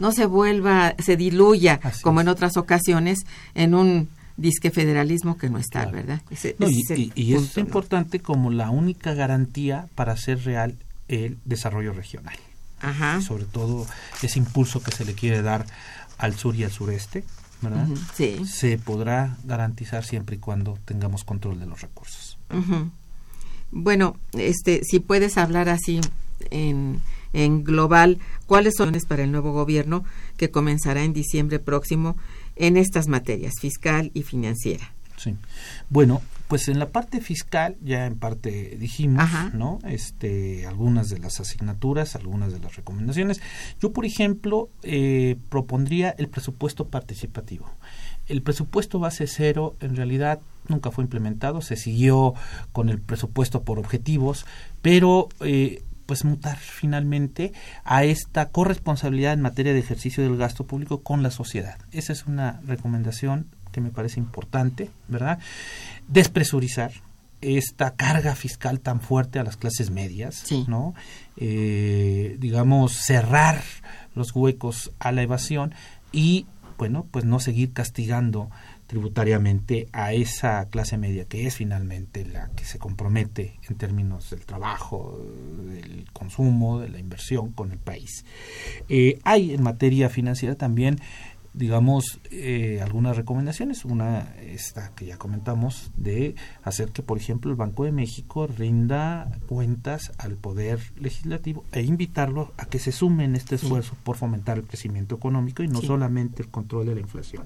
no se vuelva, se diluya Así como es. en otras ocasiones en un disque federalismo que no está, Claro. ¿verdad? Ese- No, ese y, y- y es importante como la única garantía para hacer real el desarrollo regional. Ajá. Sobre todo ese impulso que se le quiere dar al sur y al sureste, ¿verdad? Sí. Se podrá garantizar siempre y cuando tengamos control de los recursos. Ujú. Bueno, este, si puedes hablar así en, en global, ¿cuáles son las para el nuevo gobierno que comenzará en diciembre próximo en estas materias, fiscal y financiera? Sí. Bueno, pues en la parte fiscal ya en parte dijimos, Ajá. ¿no? Este, algunas de las asignaturas, algunas de las recomendaciones. Yo, por ejemplo, eh, propondría el presupuesto participativo. El presupuesto base cero en realidad nunca fue implementado, se siguió con el presupuesto por objetivos, pero eh, pues mutar finalmente a esta corresponsabilidad en materia de ejercicio del gasto público con la sociedad. Esa es una recomendación que me parece importante, ¿verdad? Despresurizar esta carga fiscal tan fuerte a las clases medias, Sí. ¿no? Eh, digamos, cerrar los huecos a la evasión y, bueno, pues no seguir castigando tributariamente a esa clase media que es finalmente la que se compromete en términos del trabajo, del consumo, de la inversión con el país. Eh, hay en materia financiera también digamos, eh, algunas recomendaciones. Una, esta que ya comentamos, de hacer que, por ejemplo, el Banco de México rinda cuentas al Poder Legislativo e invitarlo a que se sume en este esfuerzo por fomentar el crecimiento económico y no Sí. solamente el control de la inflación.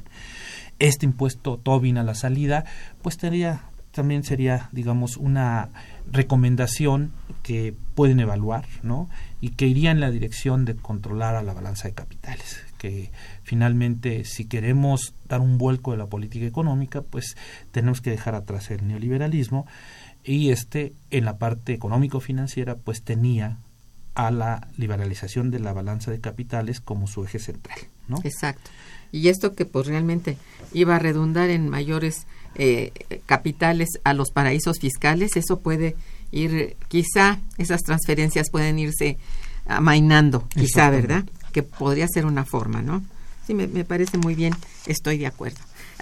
Este impuesto Tobin a la salida, pues tendría, también sería, digamos, una recomendación que pueden evaluar, ¿no? Y que iría en la dirección de controlar a la balanza de capitales, que finalmente si queremos dar un vuelco de la política económica, pues tenemos que dejar atrás el neoliberalismo y este en la parte económico-financiera pues tenía a la liberalización de la balanza de capitales como su eje central, ¿no? Exacto. Y esto que pues realmente iba a redundar en mayores eh, capitales a los paraísos fiscales, eso puede ir, quizá esas transferencias pueden irse amainando, quizá. ¿verdad? Que podría ser una forma, ¿no? Sí, me, me parece muy bien, estoy de acuerdo.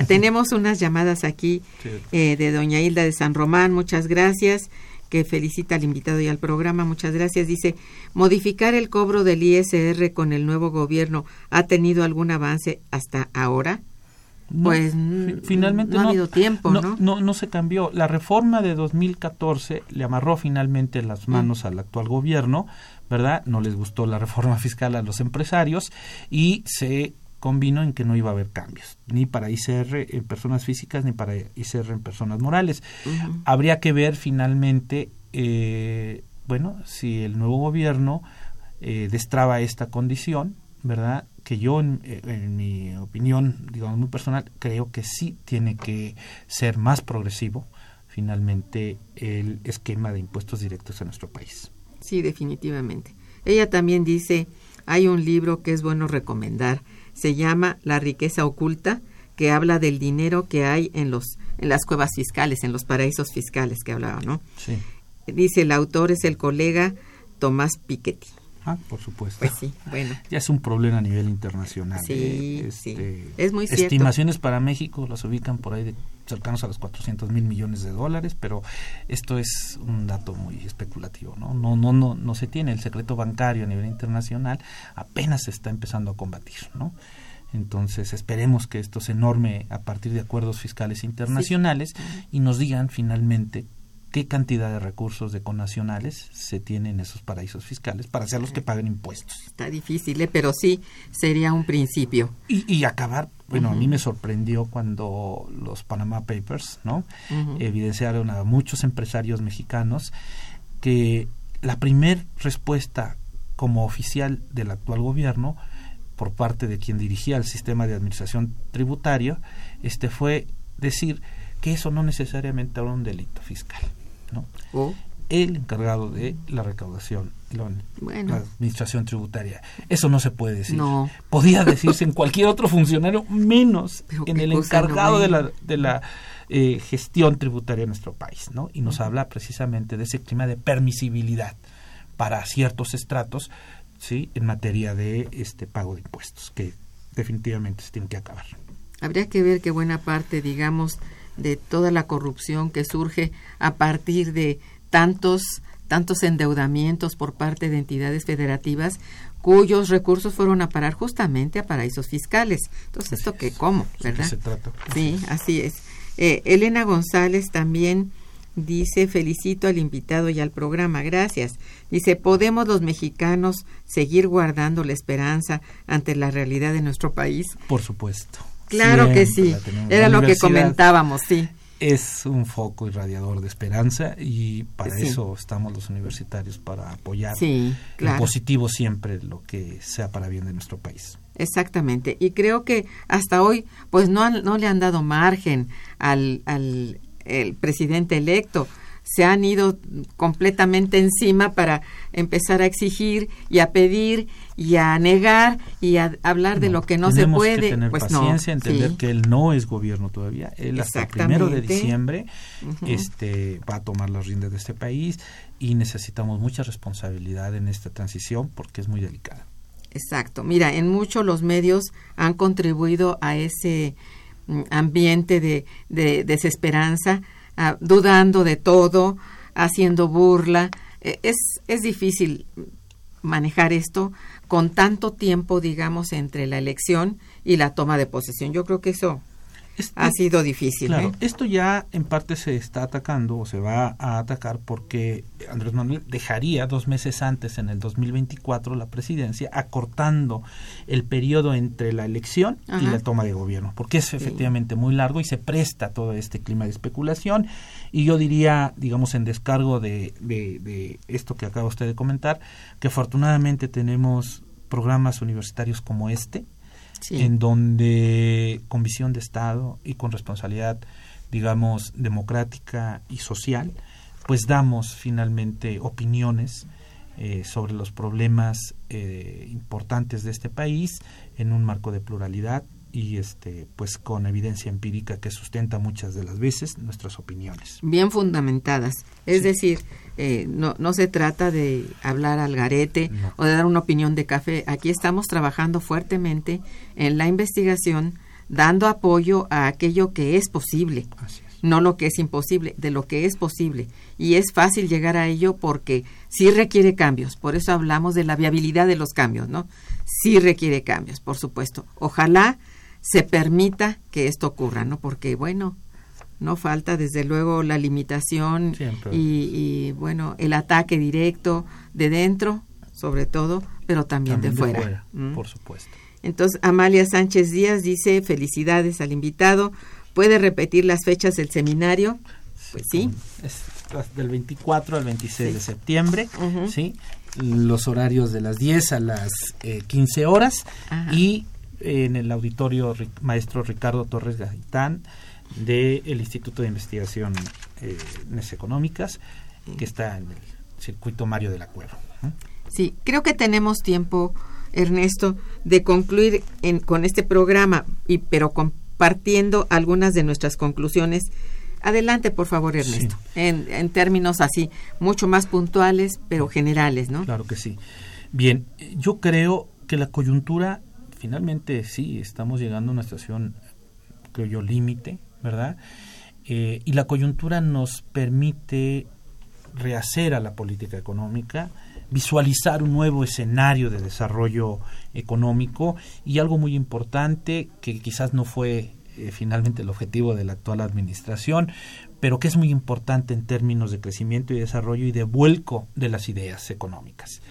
Tenemos unas llamadas aquí Sí. eh, de doña Hilda de San Román, muchas gracias, que felicita al invitado y al programa, muchas gracias. Dice, modificar el cobro del ISR con el nuevo gobierno, ¿ha tenido algún avance hasta ahora? No, Pues, fi- mm, finalmente no ha habido tiempo, ¿no? No, no se cambió. La reforma de 2014 le amarró finalmente las manos al actual gobierno, ¿verdad? No les gustó la reforma fiscal a los empresarios y se convino en que no iba a haber cambios, ni para ICR en personas físicas ni para ICR en personas morales. Habría que ver finalmente, eh, bueno, si el nuevo gobierno eh, destraba esta condición, ¿verdad? Que yo, en, en mi opinión, digamos muy personal, creo que sí tiene que ser más progresivo, finalmente, el esquema de impuestos directos en nuestro país. Sí, definitivamente. Ella también dice, hay un libro que es bueno recomendar, se llama La riqueza oculta, que habla del dinero que hay en los en las cuevas fiscales, en los paraísos fiscales que hablaba, ¿no? Sí. Dice el autor es el colega Tomás Piketty. Ah, por supuesto. Pues sí, bueno. Ya es un problema a nivel internacional. Sí, ¿eh? sí. Es muy cierto. Estimaciones para México las ubican por ahí de cercanos a los 400 mil millones de dólares, pero esto es un dato muy especulativo, ¿no? No, no, no, no se tiene el secreto bancario a nivel internacional, apenas se está empezando a combatir, ¿no? Entonces esperemos que esto se norme a partir de acuerdos fiscales internacionales y nos digan finalmente qué cantidad de recursos de connacionales se tienen en esos paraísos fiscales para ser los que paguen impuestos. Está difícil, ¿eh? pero sí sería un principio. Y, y acabar, bueno, a mí me sorprendió cuando los Panama Papers, ¿no? Evidenciaron a muchos empresarios mexicanos que la primer respuesta como oficial del actual gobierno por parte de quien dirigía el sistema de administración tributaria, este fue decir que eso no necesariamente era un delito fiscal, ¿no? El encargado de la recaudación, la, administración tributaria. Eso no se puede decir. No. Podía decirse en cualquier otro funcionario, menos en el encargado de la, de la eh, gestión tributaria en nuestro país, ¿no? Y nos habla precisamente de ese clima de permisibilidad para ciertos estratos, sí, en materia de este pago de impuestos, que definitivamente se tiene que acabar. Habría que ver que buena parte, digamos, de toda la corrupción que surge a partir de tantos tantos endeudamientos por parte de entidades federativas cuyos recursos fueron a parar justamente a paraísos fiscales. Entonces, ¿esto qué? ¿Cómo? ¿Verdad? Se trata. Sí, así es. Eh, Elena González también dice, felicito al invitado y al programa, gracias. Dice, ¿podemos los mexicanos seguir guardando la esperanza ante la realidad de nuestro país? Por supuesto. Claro que sí, era lo que comentábamos, sí. Es un foco irradiador de esperanza y para eso estamos los universitarios, para apoyar sí, en positivo siempre lo que sea para bien de nuestro país. Exactamente, y creo que hasta hoy pues no, no le han dado margen al, al el presidente electo se han ido completamente encima para empezar a exigir y a pedir y a negar y a hablar de lo que no se puede. Que tener pues paciencia, entender que él no es gobierno todavía. Él hasta el primero de diciembre este, va a tomar las riendas de este país y necesitamos mucha responsabilidad en esta transición porque es muy delicada. Exacto. Mira, en muchos los medios han contribuido a ese mm, ambiente de, de desesperanza Ah, dudando de todo, haciendo burla. E, es, es difícil manejar esto con tanto tiempo, digamos, entre la elección y la toma de posesión. Yo creo que eso ha sido difícil. Claro, ¿eh? esto ya en parte se está atacando o se va a atacar porque Andrés Manuel dejaría dos meses antes, en el 2024, la presidencia, acortando el periodo entre la elección y la toma de gobierno, porque es efectivamente muy largo y se presta todo este clima de especulación. Y yo diría, digamos, en descargo de, de, de esto que acaba usted de comentar, que afortunadamente tenemos programas universitarios como este, en donde con visión de Estado y con responsabilidad, digamos, democrática y social, pues damos finalmente opiniones eh, sobre los problemas eh, importantes de este país en un marco de pluralidad y este pues con evidencia empírica que sustenta muchas de las veces nuestras opiniones. Bien fundamentadas. Es decir, eh, no, no se trata de hablar al garete o de dar una opinión de café. Aquí estamos trabajando fuertemente en la investigación, dando apoyo a aquello que es posible. No lo que es imposible, de lo que es posible. Y es fácil llegar a ello porque sí requiere cambios. Por eso hablamos de la viabilidad de los cambios, ¿no? Sí requiere cambios, por supuesto. Ojalá se permita que esto ocurra, ¿no? Porque, bueno, no falta desde luego la limitación y, bueno, el ataque directo de dentro, sobre todo, pero también, de fuera. ¿Mm? Por supuesto. Entonces, Amalia Sánchez Díaz dice, felicidades al invitado. ¿Puede repetir las fechas del seminario? Pues sí. Es del 24 al 26 de septiembre, ¿sí? Los horarios de las 10 a las 15 eh, horas y en el auditorio maestro Ricardo Torres Gaitán del Instituto de Investigación eh, Económicas, que está en el circuito Mario de la Cueva. Sí, creo que tenemos tiempo, Ernesto, de concluir con este programa, y, pero compartiendo algunas de nuestras conclusiones. Adelante, por favor, Ernesto, en, en, términos así, mucho más puntuales, pero generales, ¿no? Claro que sí. Bien, yo creo que la coyuntura finalmente sí, estamos llegando a una situación, creo yo, límite, ¿verdad? Eh, y la coyuntura nos permite rehacer a la política económica, visualizar un nuevo escenario de desarrollo económico y algo muy importante que quizás no fue eh, finalmente el objetivo de la actual administración, pero que es muy importante en términos de crecimiento y desarrollo y de vuelco de las ideas económicas.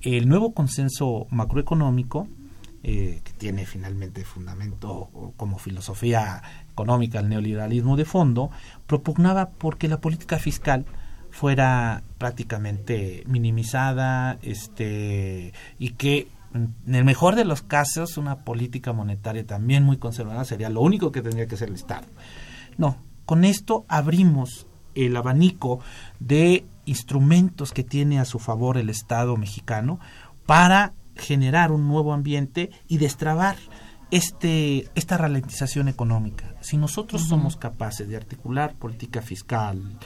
El nuevo consenso macroeconómico, eh, que tiene finalmente fundamento como filosofía económica el neoliberalismo de fondo, propugnaba porque la política fiscal fuera prácticamente minimizada este y que en el mejor de los casos una política monetaria también muy conservadora sería lo único que tendría que hacer el Estado. No, con esto abrimos el abanico de instrumentos que tiene a su favor el Estado mexicano para generar un nuevo ambiente y destrabar este, esta ralentización económica. Si nosotros somos capaces de articular política fiscal,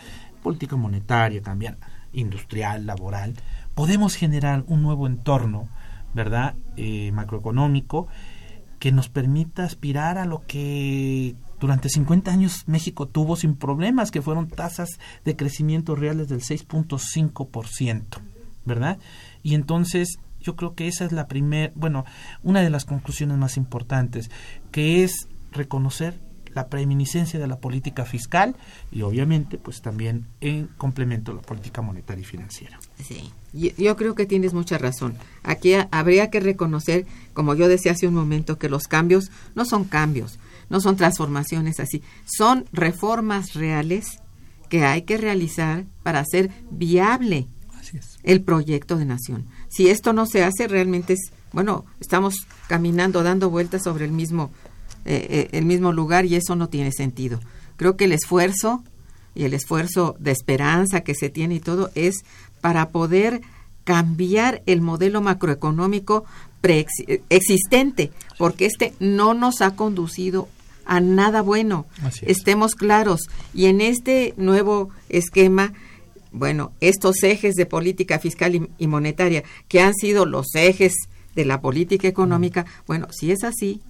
política monetaria también, industrial, laboral, podemos generar un nuevo entorno, ¿verdad?, eh, macroeconómico que nos permita aspirar a lo que durante 50 años México tuvo sin problemas, que fueron tasas de crecimiento reales del 6.5%, ¿verdad? Y entonces yo creo que esa es la primera, bueno, una de las conclusiones más importantes, que es reconocer la preeminiscencia de la política fiscal y obviamente pues también en complemento la política monetaria y financiera. Sí, yo creo que tienes mucha razón. Aquí habría que reconocer, como yo decía hace un momento, que los cambios no son cambios, no son transformaciones así, son reformas reales que hay que realizar para hacer viable el proyecto de nación. Si esto no se hace, realmente es, bueno, estamos caminando, dando vueltas sobre el mismo, eh, eh, el mismo lugar y eso no tiene sentido. Creo que el esfuerzo y el esfuerzo de esperanza que se tiene y todo es para poder cambiar el modelo macroeconómico preexistente, porque este no nos ha conducido a nada bueno. Estemos claros. Y en este nuevo esquema, bueno, estos ejes de política fiscal y, monetaria, que han sido los ejes de la política económica, bueno, si es así,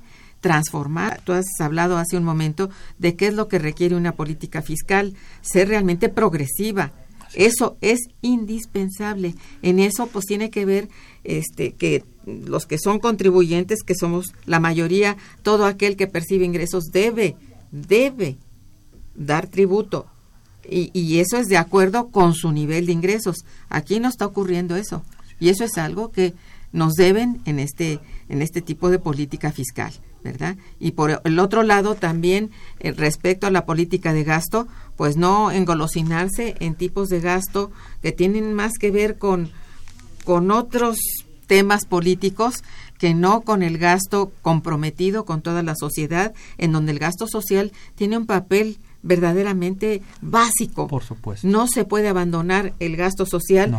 transformar, tú has hablado hace un momento de qué es lo que requiere una política fiscal, ser realmente progresiva, eso es indispensable. En eso pues tiene que ver este que los que son contribuyentes, que somos la mayoría, todo aquel que percibe ingresos debe debe dar tributo. Y, y eso es de acuerdo con su nivel de ingresos. Aquí no está ocurriendo eso. Y eso es algo que nos deben en este, en este tipo de política fiscal. ¿verdad? Y por el otro lado también eh, respecto a la política de gasto, pues no engolosinarse en tipos de gasto que tienen más que ver con, con otros temas políticos que no con el gasto comprometido con toda la sociedad, en donde el gasto social tiene un papel verdaderamente básico. Por supuesto. No se puede abandonar el gasto social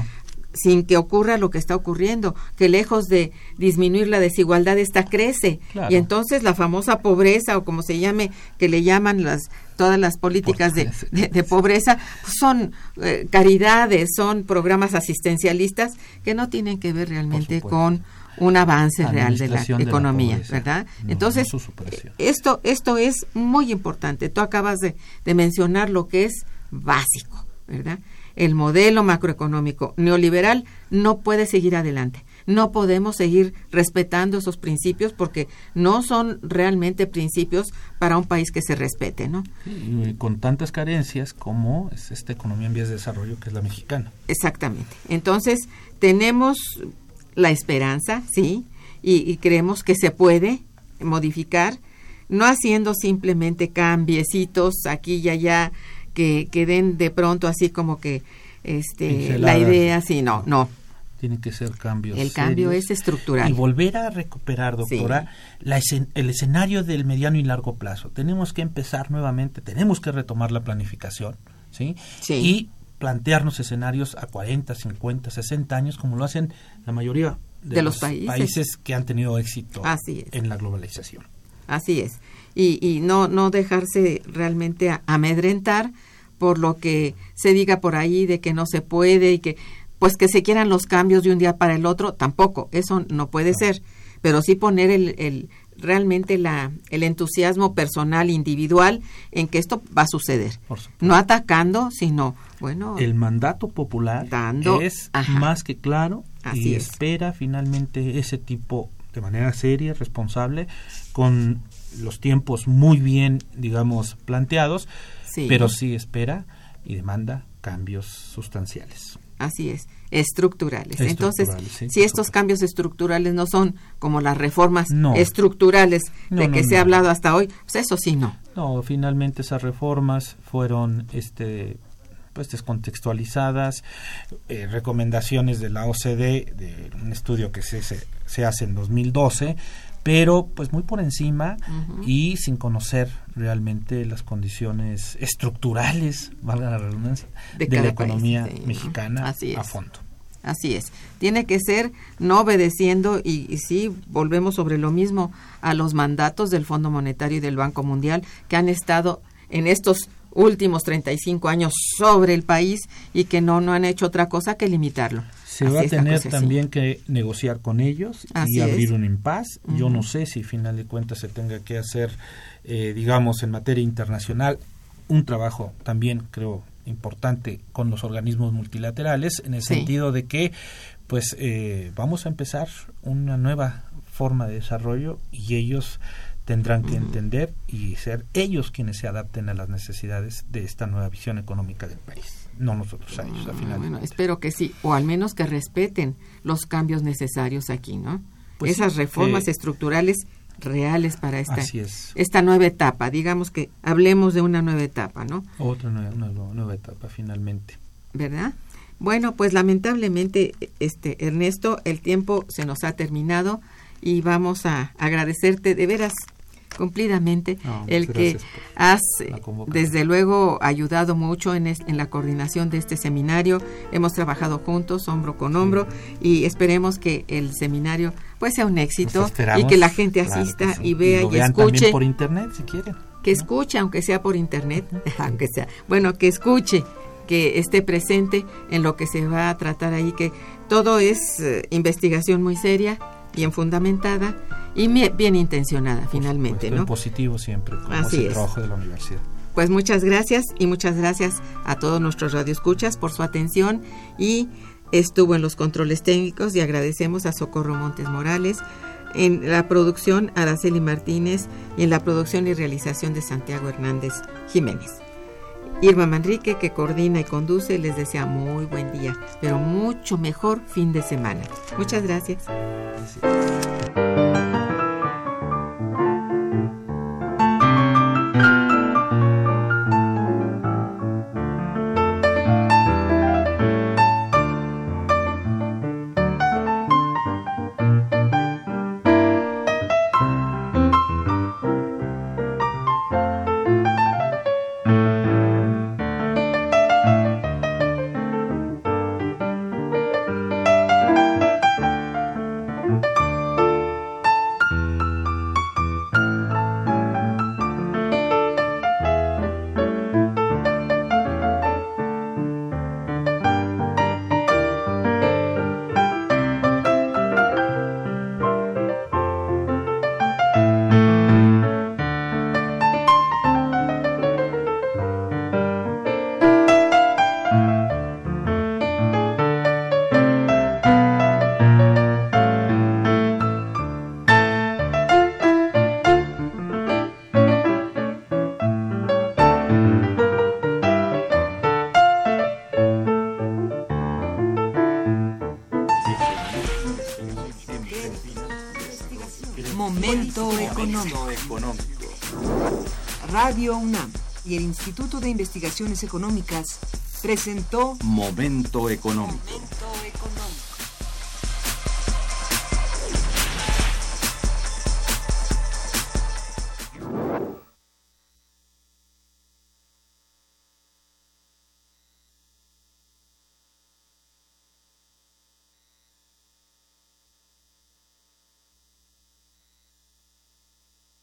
sin que ocurra lo que está ocurriendo, que lejos de disminuir la desigualdad, esta crece. Y entonces la famosa pobreza, o como se llame, que le llaman las todas las políticas de, de, pobreza, pues son eh, caridades, son programas asistencialistas que no tienen que ver realmente con un avance real de la economía, ¿verdad? Entonces, esto, esto es muy importante. Tú acabas de, de mencionar lo que es básico, ¿verdad? el modelo macroeconómico neoliberal no puede seguir adelante. No podemos seguir respetando esos principios porque no son realmente principios para un país que se respete, ¿no? Y con tantas carencias como es esta economía en vías de desarrollo que es la mexicana. Exactamente. Entonces, tenemos la esperanza, sí, y, y creemos que se puede modificar, no haciendo simplemente cambiecitos aquí y allá que, den de pronto así como que este la idea, sí, no, no. Tiene que ser cambios. El cambio es estructural. Y volver a recuperar, doctora, la el escenario del mediano y largo plazo. Tenemos que empezar nuevamente, tenemos que retomar la planificación, ¿sí? sí. Y plantearnos escenarios a 40, 50, 60 años, como lo hacen la mayoría de, los, países. que han tenido éxito en la globalización. Así es. Y, y no, no dejarse realmente amedrentar por lo que se diga por ahí de que no se puede y que pues que se quieran los cambios de un día para el otro, tampoco, eso no puede ser, pero sí poner el, el realmente la, el entusiasmo personal, individual, en que esto va a suceder. No atacando, sino, bueno... El mandato popular dando, es más que claro y espera finalmente ese tipo, de manera seria, responsable, con los tiempos muy bien, digamos, planteados, Sí. pero sí espera y demanda cambios sustanciales. Así es, estructurales. Estructurales, Entonces, sí, si estos cambios estructurales no son como las reformas No. estructurales No, de no, que se ha hablado hasta hoy, pues eso sí no. No, finalmente esas reformas fueron este pues descontextualizadas, eh, recomendaciones de la OCDE, de un estudio que se, se, se hace en 2012, pero pues muy por encima y sin conocer realmente las condiciones estructurales, valga la redundancia, De de, la país, economía mexicana Así a fondo. Así es. Tiene que ser no obedeciendo y, y sí, volvemos sobre lo mismo a los mandatos del Fondo Monetario y del Banco Mundial que han estado en estos últimos 35 años sobre el país y que no, no han hecho otra cosa que limitarlo. Se Así va a tener también que negociar con ellos Así y abrir es. un impas. Yo no sé si, final de cuentas, se tenga que hacer, eh, digamos, en materia internacional, un trabajo también, creo, importante con los organismos multilaterales, en el Sí. sentido de que, pues, eh, vamos a empezar una nueva forma de desarrollo y ellos tendrán que entender y ser ellos quienes se adapten a las necesidades de esta nueva visión económica del país, no nosotros a ellos, al Ah, final. bueno, espero que sí, o al menos que respeten los cambios necesarios aquí, ¿no? Pues Esas sí, reformas eh, estructurales reales para esta, Así es. esta nueva etapa. Digamos que hablemos de una nueva etapa, ¿no? Otra nueva, nueva- nueva etapa, finalmente. ¿verdad? Bueno, pues lamentablemente, este Ernesto, el tiempo se nos ha terminado y vamos a agradecerte de veras cumplidamente No, el que has eh, desde luego ayudado mucho en, es- en la coordinación de este seminario. Hemos trabajado juntos, hombro con hombro, y esperemos que el seminario pues sea un éxito y que la gente asista sí. y vea lo y, vean también escuche por internet si quieren. que escuche, aunque sea por internet, aunque sea, bueno, que escuche, que esté presente en lo que se va a tratar ahí, que todo es eh, investigación muy seria, bien fundamentada y bien intencionada Por finalmente, supuesto, ¿no? en positivo siempre, como Así es el trabajo de la universidad. Pues muchas gracias y muchas gracias a todos nuestros radioescuchas por su atención y estuvo en los controles técnicos y agradecemos a Socorro Montes Morales en la producción Araceli Martínez y en la producción y realización de Santiago Hernández Jiménez. Irma Manrique, que coordina y conduce, les desea muy buen día, pero mucho mejor fin de semana. Muchas gracias. Instituto de Investigaciones Económicas presentó Momento económico.